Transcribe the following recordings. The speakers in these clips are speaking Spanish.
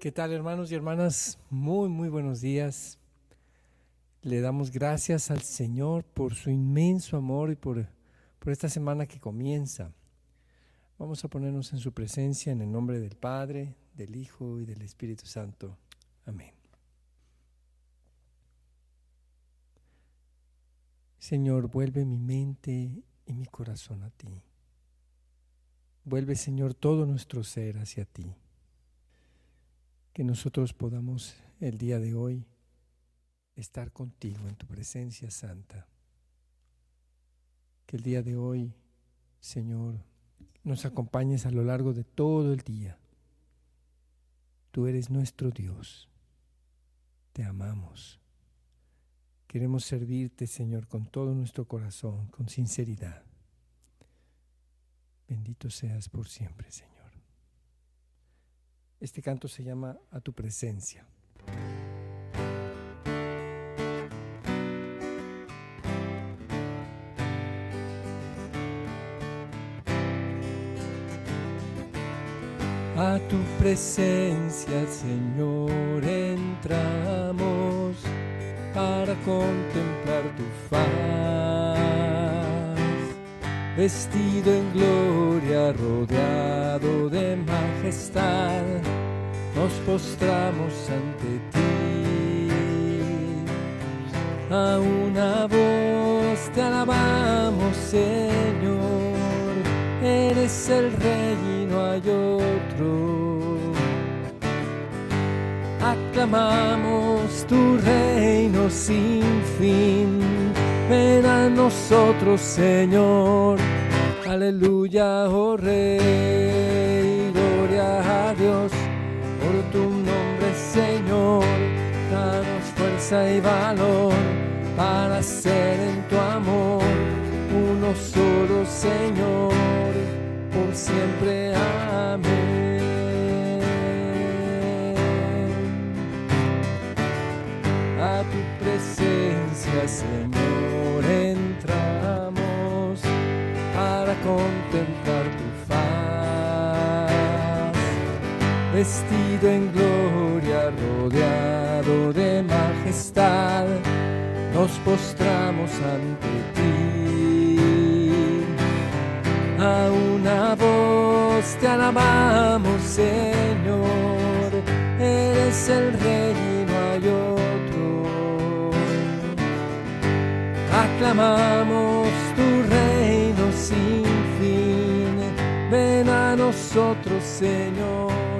¿Qué tal hermanos y hermanas? Muy, muy buenos días. Le damos gracias al Señor por su inmenso amor y por, por esta semana que comienza. Vamos a ponernos en su presencia en el nombre del Padre, del Hijo y del Espíritu Santo. Amén. Señor, vuelve mi mente y mi corazón a ti. Vuelve, Señor, todo nuestro ser hacia ti que nosotros podamos el día de hoy estar contigo en tu presencia santa. Que el día de hoy, Señor, nos acompañes a lo largo de todo el día. Tú eres nuestro Dios. Te amamos. Queremos servirte, Señor, con todo nuestro corazón, con sinceridad. Bendito seas por siempre, Señor. Este canto se llama A tu presencia. A tu presencia, Señor, entramos para contemplar tu faz, vestido en gloria, rodeado de majestad nos postramos ante ti. A una voz te alabamos, Señor, eres el Rey y no hay otro. Aclamamos tu reino sin fin, ven a nosotros, Señor. Aleluya, oh Rey, gloria a Dios tu nombre, Señor. Danos fuerza y valor para ser en tu amor uno solo, Señor, por siempre. Amén. A tu presencia, Señor, vestido en gloria, rodeado de majestad, nos postramos ante ti. A una voz te alabamos, Señor, eres el Rey y no hay otro. Aclamamos tu reino sin fin, ven a nosotros, Señor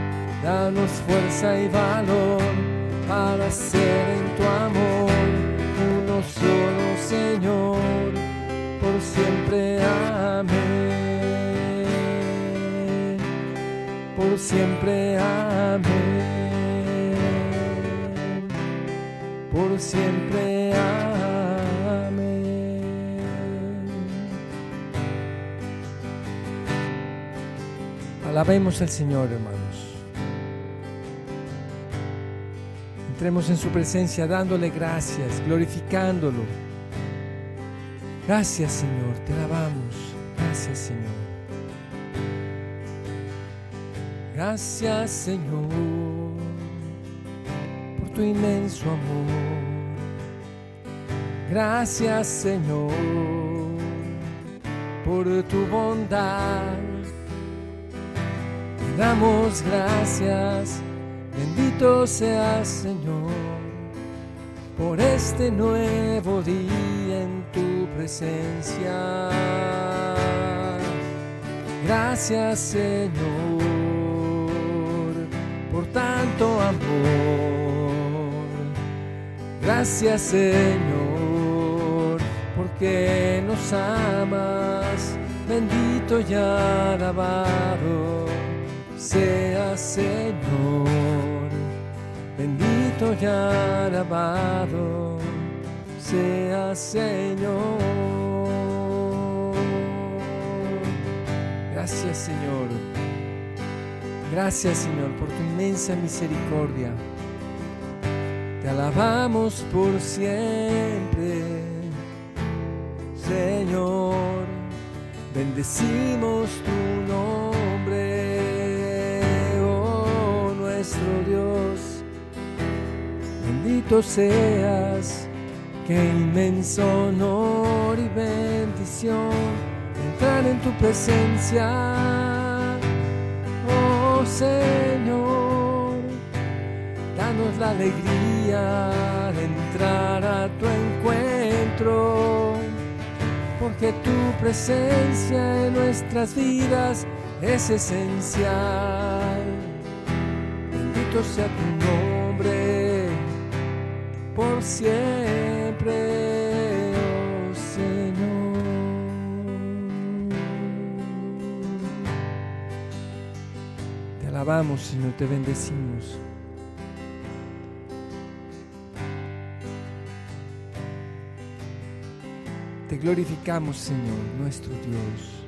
Danos fuerza y valor para ser en tu amor uno solo, Señor, por siempre. Amén. Por siempre. Amén. Por siempre. Amén. Alabemos al Señor, hermanos. Entremos en su presencia dándole gracias, glorificándolo. Gracias Señor, te alabamos. Gracias Señor. Gracias Señor por tu inmenso amor. Gracias Señor por tu bondad. Te damos gracias Bendito seas Señor por este nuevo día en tu presencia. Gracias Señor por tanto amor. Gracias Señor porque nos amas. Bendito y alabado sea Señor. Bendito y alabado sea Señor. Gracias Señor. Gracias Señor por tu inmensa misericordia. Te alabamos por siempre, Señor. Bendecimos tu nombre, oh nuestro Dios. Bendito seas, qué inmenso honor y bendición entrar en tu presencia, oh Señor. Danos la alegría de entrar a tu encuentro porque tu presencia en nuestras vidas es esencial. Bendito sea tu nombre por siempre, oh Señor. Te alabamos, Señor, te bendecimos. Te glorificamos, Señor, nuestro Dios.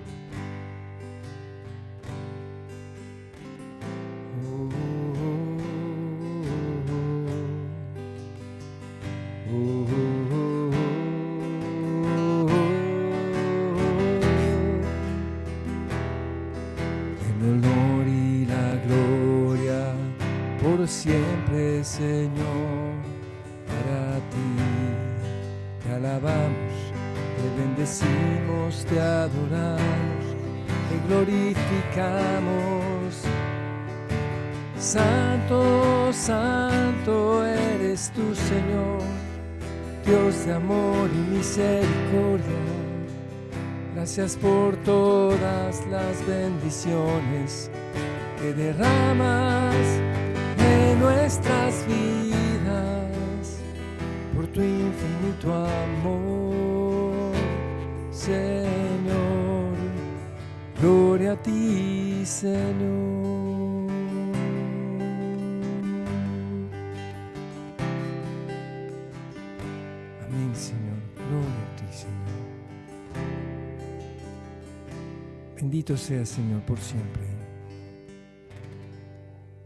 El honor y la gloria por siempre, Señor, para ti te alabamos te bendecimos, te adoramos, te glorificamos. Santo, santo eres tu Señor, Dios de amor y misericordia. Gracias por todas las bendiciones que derramas en nuestras vidas por tu infinito amor, Señor. Gloria a ti, Señor. Bendito sea, Señor, por siempre.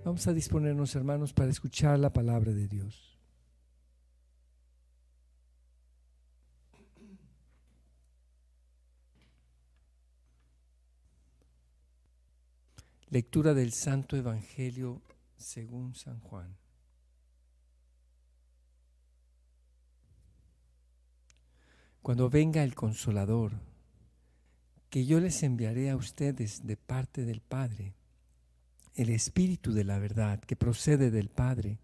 Vamos a disponernos, hermanos, para escuchar la palabra de Dios. Lectura del Santo Evangelio según San Juan. Cuando venga el consolador, que yo les enviaré a ustedes de parte del Padre, el Espíritu de la verdad que procede del Padre,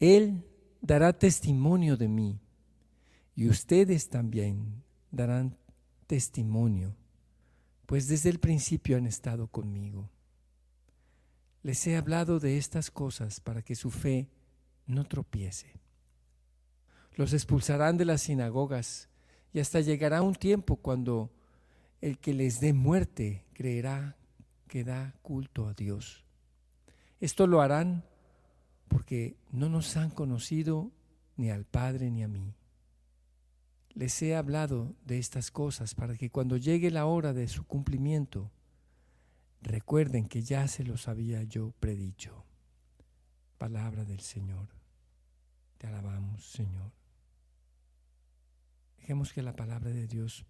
Él dará testimonio de mí y ustedes también darán testimonio, pues desde el principio han estado conmigo. Les he hablado de estas cosas para que su fe no tropiece. Los expulsarán de las sinagogas y hasta llegará un tiempo cuando el que les dé muerte creerá que da culto a Dios. Esto lo harán porque no nos han conocido ni al Padre ni a mí. Les he hablado de estas cosas para que cuando llegue la hora de su cumplimiento, recuerden que ya se los había yo predicho. Palabra del Señor. Te alabamos, Señor. Dejemos que la palabra de Dios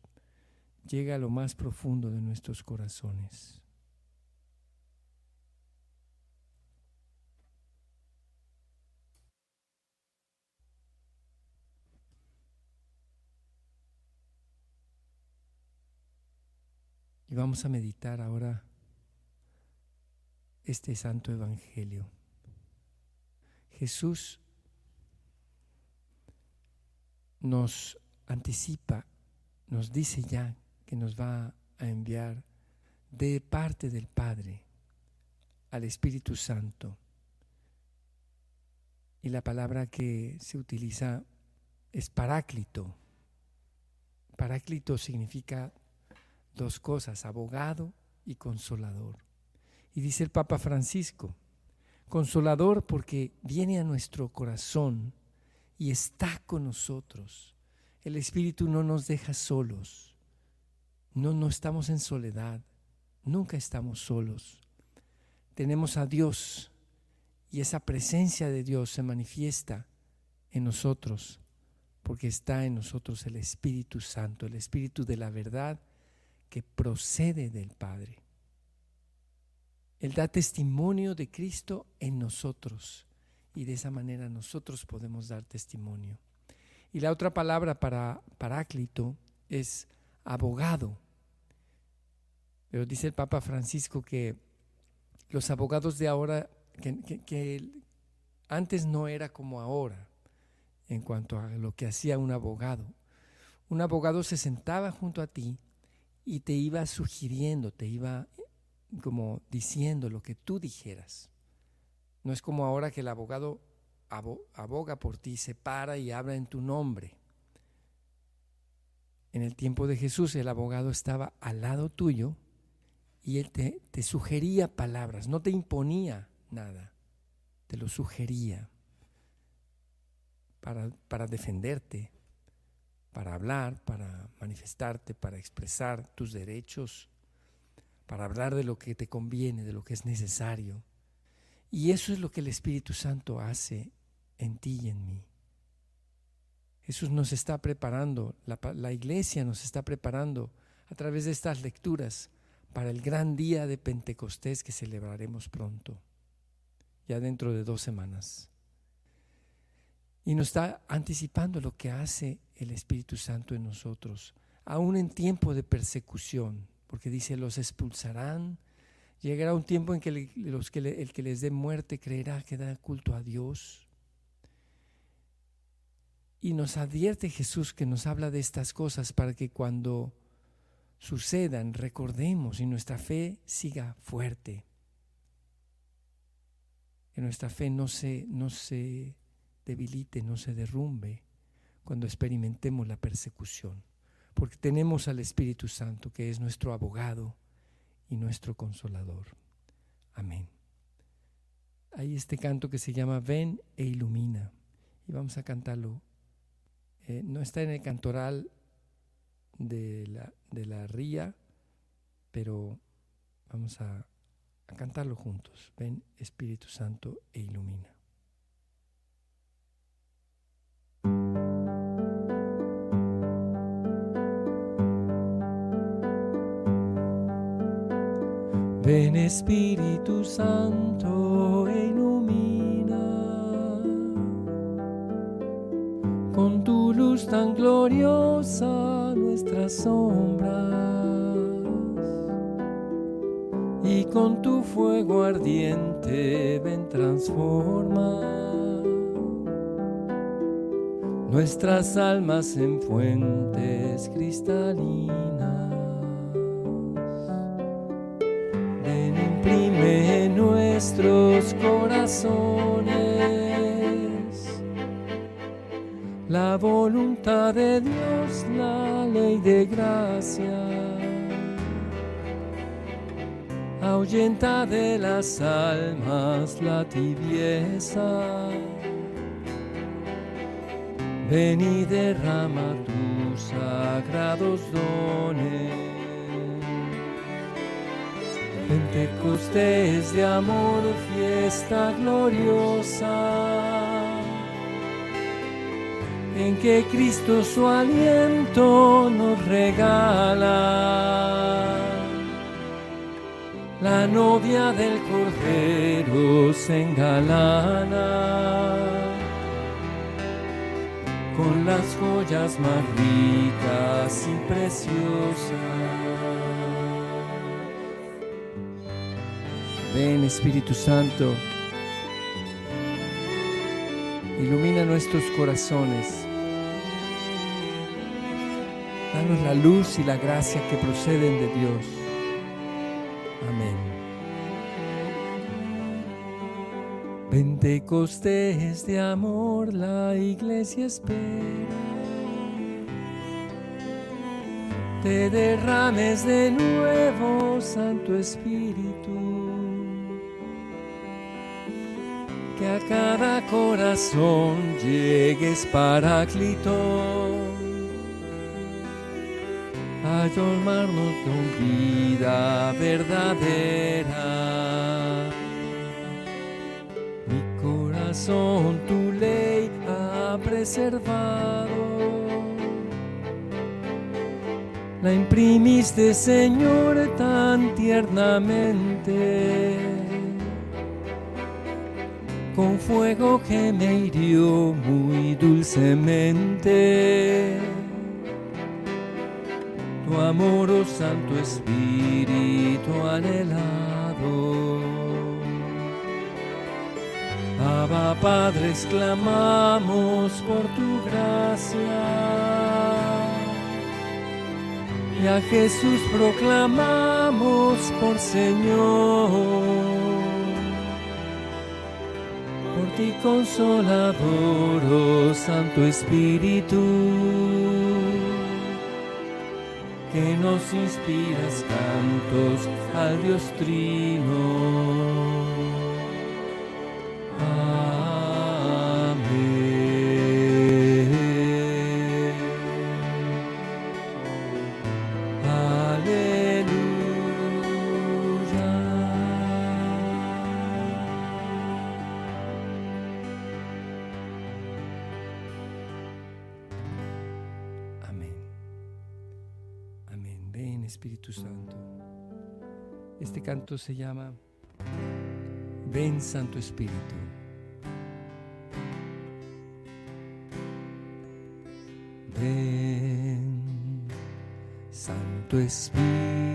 llegue a lo más profundo de nuestros corazones. Y vamos a meditar ahora este santo evangelio. Jesús nos anticipa, nos dice ya que nos va a enviar de parte del Padre al Espíritu Santo. Y la palabra que se utiliza es paráclito. Paráclito significa dos cosas, abogado y consolador. Y dice el Papa Francisco, Consolador porque viene a nuestro corazón y está con nosotros. El Espíritu no nos deja solos. No, no estamos en soledad. Nunca estamos solos. Tenemos a Dios y esa presencia de Dios se manifiesta en nosotros porque está en nosotros el Espíritu Santo, el Espíritu de la verdad que procede del Padre. Él da testimonio de Cristo en nosotros y de esa manera nosotros podemos dar testimonio. Y la otra palabra para paráclito es abogado. Pero dice el Papa Francisco que los abogados de ahora, que, antes no era como ahora en cuanto a lo que hacía un abogado. Un abogado se sentaba junto a ti y te iba sugiriendo, te iba como diciendo lo que tú dijeras. No es como ahora que el abogado aboga por ti, se para y habla en tu nombre. En el tiempo de Jesús el abogado estaba al lado tuyo y él te, te sugería palabras, no te imponía nada, te lo sugería para, para defenderte, para hablar, para manifestarte, para expresar tus derechos, para hablar de lo que te conviene, de lo que es necesario. Y eso es lo que el Espíritu Santo hace en ti y en mí. Jesús nos está preparando, la, iglesia nos está preparando a través de estas lecturas para el gran día de Pentecostés que celebraremos pronto, ya dentro de dos semanas. Y nos está anticipando lo que hace el Espíritu Santo en nosotros, aún en tiempo de persecución, porque dice, los expulsarán. Llegará un tiempo en que el que les dé muerte creerá que da culto a Dios. Y nos advierte Jesús que nos habla de estas cosas para que cuando sucedan recordemos y nuestra fe siga fuerte. Que nuestra fe no se, no se debilite, no se derrumbe cuando experimentemos la persecución porque tenemos al Espíritu Santo, que es nuestro abogado y nuestro consolador. Amén. Hay este canto que se llama Ven e ilumina. Y vamos a cantarlo. Eh, no está en el cantoral de la, de la ría, pero vamos a, a cantarlo juntos. Ven Espíritu Santo e ilumina. Ven Espíritu Santo con tu luz tan gloriosa nuestras sombras y con tu fuego ardiente ven transforma nuestras almas en fuentes cristalinas. nuestros corazones la voluntad de Dios, la ley de gracia. Ahuyenta de las almas la tibieza. Ven y derrama tus sagrados dones Pentecostés de amor, fiesta gloriosa, en que Cristo su aliento nos regala. La novia del Cordero se engalana con las joyas más ricas y preciosas. Ven Espíritu Santo, ilumina nuestros corazones. Danos la luz y la gracia que proceden de Dios. Amén. Pentecostés de amor, la iglesia espera. Te derrames de nuevo, Santo Espíritu que a cada corazón llegues paráclito a llamarnos con vida verdadera. Mi corazón tu ley ha preservado. La imprimiste, Señor, tan tiernamente, con fuego que me hirió muy dulcemente. Amor, oh Santo Espíritu anhelado. Abba Padre, exclamamos por tu gracia y a Jesús proclamamos por Señor. Por ti consolador, oh Santo Espíritu, que nos inspiras cantos al Dios Trino. Canto se llama Ven Santo Espíritu. Ven Santo Espíritu.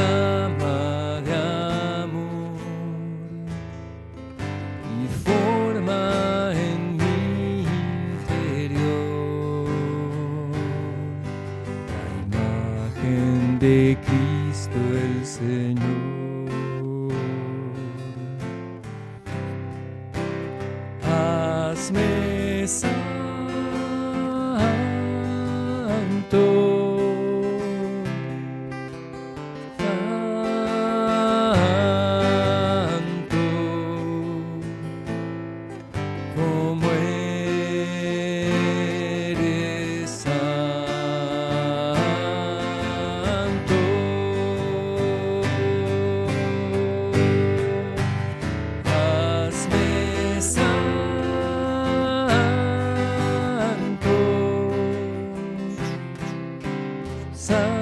the sun.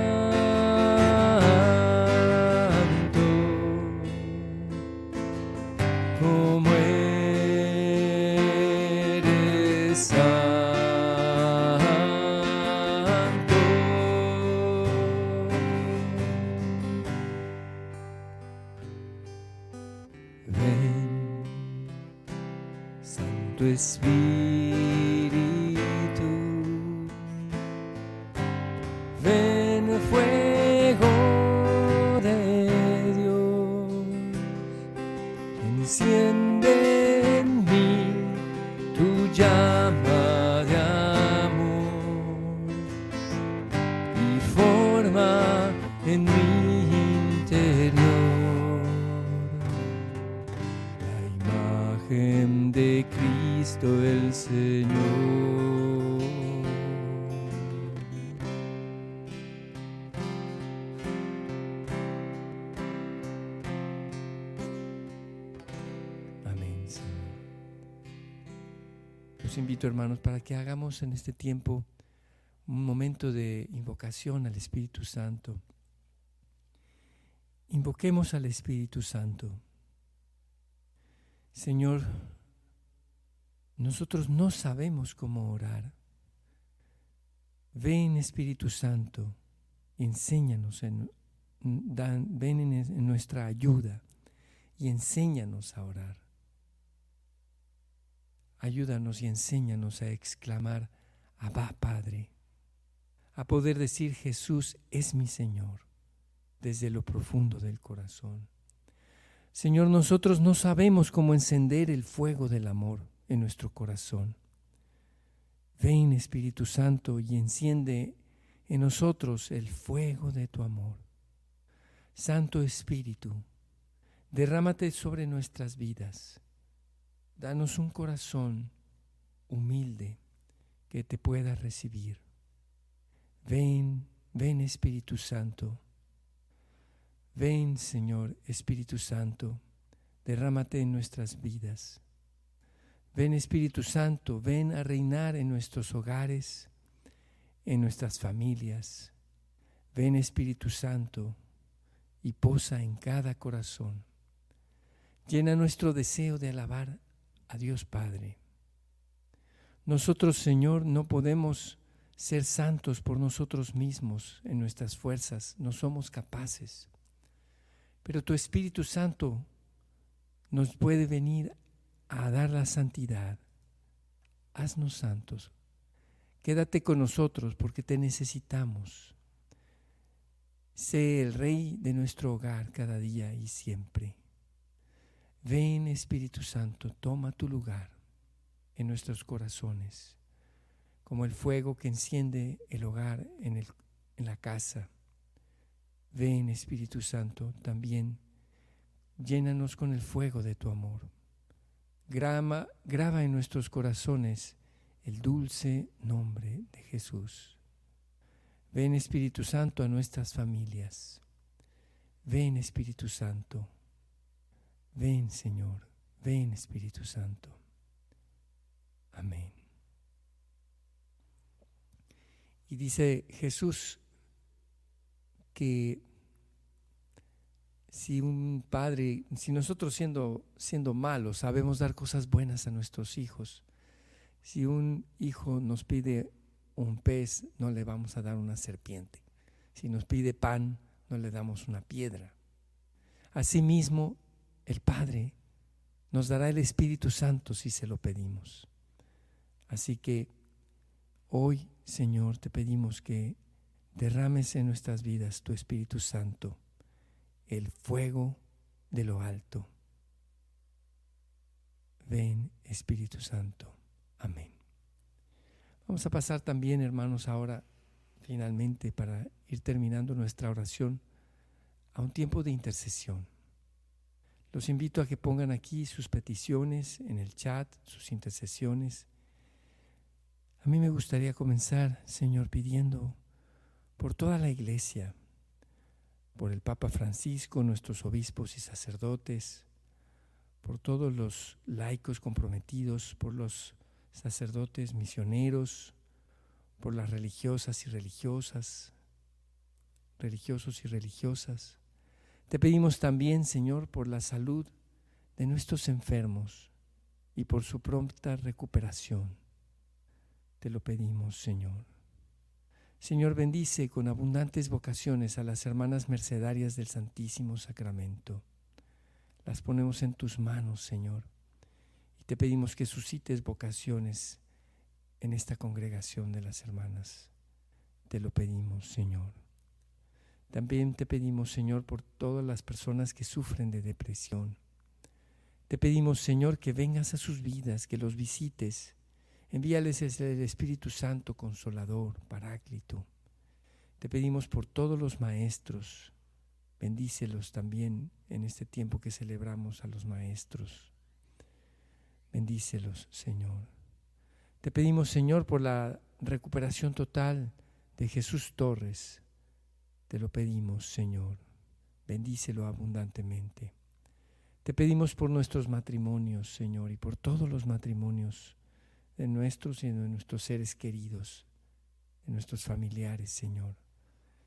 Invito, hermanos, para que hagamos en este tiempo un momento de invocación al Espíritu Santo. Invoquemos al Espíritu Santo. Señor, nosotros no sabemos cómo orar. Ven Espíritu Santo, enséñanos, en, ven en nuestra ayuda y enséñanos a orar. Ayúdanos y enséñanos a exclamar, Abba Padre, a poder decir Jesús es mi Señor desde lo profundo del corazón. Señor, nosotros no sabemos cómo encender el fuego del amor en nuestro corazón. Ven Espíritu Santo y enciende en nosotros el fuego de tu amor. Santo Espíritu, derrámate sobre nuestras vidas. Danos un corazón humilde que te pueda recibir. Ven, ven Espíritu Santo. Ven Señor Espíritu Santo, derrámate en nuestras vidas. Ven Espíritu Santo, ven a reinar en nuestros hogares, en nuestras familias. Ven Espíritu Santo y posa en cada corazón. Llena nuestro deseo de alabar a Dios Padre. Nosotros, Señor, no podemos ser santos por nosotros mismos en nuestras fuerzas, no somos capaces. Pero tu Espíritu Santo nos puede venir a dar la santidad. Haznos santos. Quédate con nosotros porque te necesitamos. Sé el Rey de nuestro hogar cada día y siempre. Ven Espíritu Santo, toma tu lugar en nuestros corazones, como el fuego que enciende el hogar en, el, en la casa. Ven Espíritu Santo, también llénanos con el fuego de tu amor graba, graba en nuestros corazones el dulce nombre de Jesús. Ven Espíritu Santo a nuestras familias. Ven Espíritu Santo. Ven Señor. Ven Espíritu Santo. Amén. Y dice Jesús que si un padre, si nosotros siendo, siendo malos sabemos dar cosas buenas a nuestros hijos, si un hijo nos pide un pez, no le vamos a dar una serpiente. Si nos pide pan, no le damos una piedra. Asimismo, el Padre nos dará el Espíritu Santo si se lo pedimos. Así que hoy, Señor, te pedimos que derrames en nuestras vidas tu Espíritu Santo el fuego de lo alto. Ven Espíritu Santo. Amén. Vamos a pasar también, hermanos, ahora finalmente para ir terminando nuestra oración a un tiempo de intercesión. Los invito a que pongan aquí sus peticiones en el chat, sus intercesiones. A mí me gustaría comenzar, Señor, pidiendo por toda la iglesia, por el Papa Francisco, nuestros obispos y sacerdotes, por todos los laicos comprometidos, por los sacerdotes misioneros, por las religiosas y religiosas, religiosos y religiosas. Te pedimos también, Señor, por la salud de nuestros enfermos y por su pronta recuperación. Te lo pedimos, Señor. Señor, bendice con abundantes vocaciones a las hermanas mercedarias del Santísimo Sacramento. Las ponemos en tus manos, Señor, y te pedimos que suscites vocaciones en esta congregación de las hermanas. Te lo pedimos, Señor. También te pedimos, Señor, por todas las personas que sufren de depresión. Te pedimos, Señor, que vengas a sus vidas, que los visites Envíales el Espíritu Santo Consolador, Paráclito. Te pedimos por todos los maestros, bendícelos también en este tiempo que celebramos a los maestros. Bendícelos, Señor. Te pedimos, Señor, por la recuperación total de Jesús Torres. Te lo pedimos, Señor. Bendícelo abundantemente. Te pedimos por nuestros matrimonios, Señor, y por todos los matrimonios de nuestros y de nuestros seres queridos en nuestros familiares, Señor.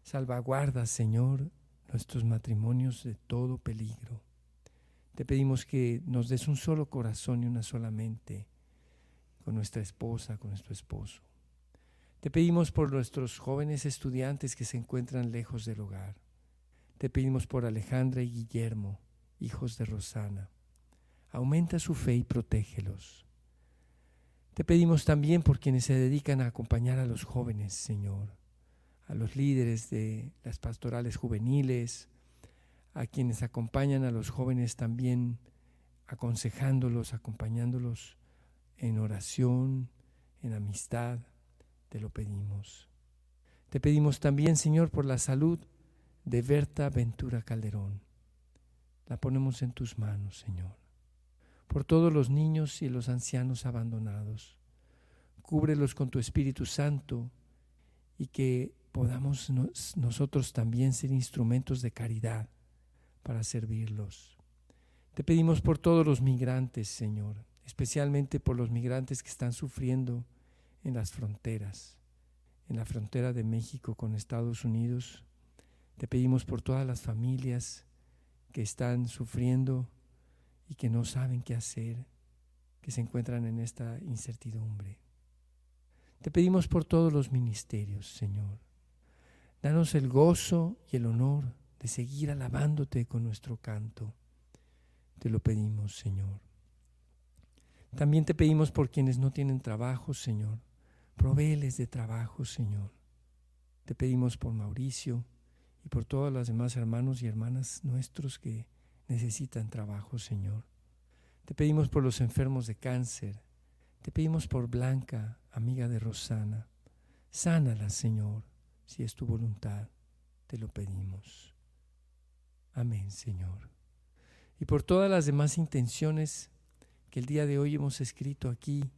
Salvaguarda, Señor, nuestros matrimonios de todo peligro. Te pedimos que nos des un solo corazón y una sola mente con nuestra esposa, con nuestro esposo. Te pedimos por nuestros jóvenes estudiantes que se encuentran lejos del hogar. Te pedimos por Alejandra y Guillermo, hijos de Rosana. Aumenta su fe y protégelos. Te pedimos también por quienes se dedican a acompañar a los jóvenes, Señor, a los líderes de las pastorales juveniles, a quienes acompañan a los jóvenes también aconsejándolos, acompañándolos en oración, en amistad, te lo pedimos. Te pedimos también, Señor, por la salud de Berta Ventura Calderón. La ponemos en tus manos, Señor. Por todos los niños y los ancianos abandonados. Cúbrelos con tu Espíritu Santo y que podamos nosotros también ser instrumentos de caridad para servirlos. Te pedimos por todos los migrantes, Señor, especialmente por los migrantes que están sufriendo en las fronteras, en la frontera de México con Estados Unidos. Te pedimos por todas las familias que están sufriendo y que no saben qué hacer, que se encuentran en esta incertidumbre. Te pedimos por todos los ministerios, Señor. Danos el gozo y el honor de seguir alabándote con nuestro canto. Te lo pedimos, Señor. También te pedimos por quienes no tienen trabajo, Señor. Provéeles de trabajo, Señor. Te pedimos por Mauricio y por todos los demás hermanos y hermanas nuestros que necesitan trabajo, Señor. Te pedimos por los enfermos de cáncer. Te pedimos por Blanca, amiga de Rosana. Sánala, Señor, si es tu voluntad. Te lo pedimos. Amén, Señor. Y por todas las demás intenciones que el día de hoy hemos escrito aquí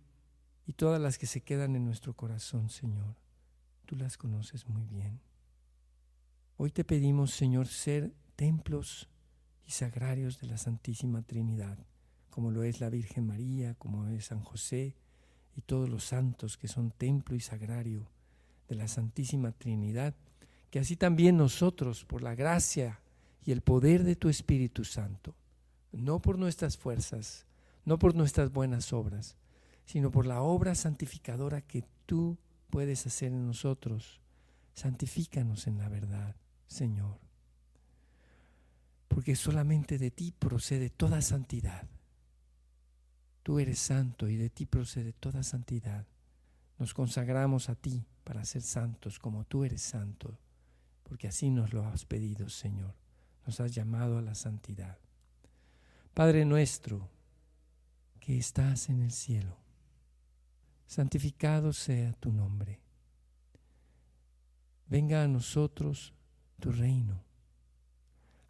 y todas las que se quedan en nuestro corazón, Señor, tú las conoces muy bien. Hoy te pedimos, Señor, ser templos y sagrarios de la Santísima Trinidad, como lo es la Virgen María, como es San José y todos los santos que son templo y sagrario de la Santísima Trinidad, que así también nosotros, por la gracia y el poder de tu Espíritu Santo, no por nuestras fuerzas, no por nuestras buenas obras, sino por la obra santificadora que tú puedes hacer en nosotros. Santifícanos en la verdad, Señor. Porque solamente de ti procede toda santidad. Tú eres santo y de ti procede toda santidad. Nos consagramos a ti para ser santos como tú eres santo, porque así nos lo has pedido, Señor nos has llamado a la santidad. Padre nuestro, que estás en el cielo, santificado sea tu nombre. Venga a nosotros tu reino.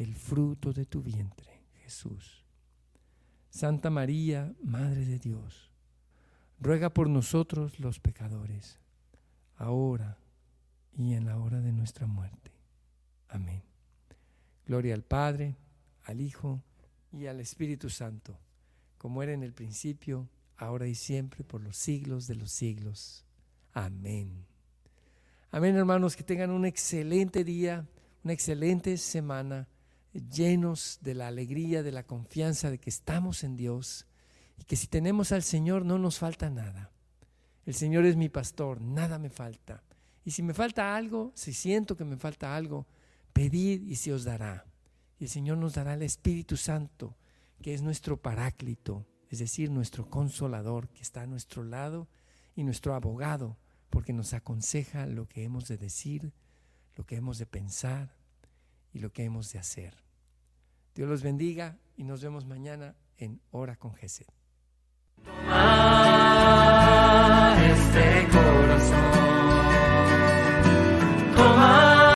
el fruto de tu vientre, Jesús. Santa María, Madre de Dios, ruega por nosotros los pecadores, ahora y en la hora de nuestra muerte. Amén. Gloria al Padre, al Hijo y al Espíritu Santo, como era en el principio, ahora y siempre, por los siglos de los siglos. Amén. Amén, hermanos, que tengan un excelente día, una excelente semana, llenos de la alegría, de la confianza de que estamos en Dios y que si tenemos al Señor no nos falta nada. El Señor es mi pastor, nada me falta. Y si me falta algo, si siento que me falta algo, Pedid y se os dará. Y el Señor nos dará el Espíritu Santo, que es nuestro paráclito, es decir, nuestro consolador, que está a nuestro lado, y nuestro abogado, porque nos aconseja lo que hemos de decir, lo que hemos de pensar y lo que hemos de hacer. Dios los bendiga y nos vemos mañana en Hora con Jesús. este corazón.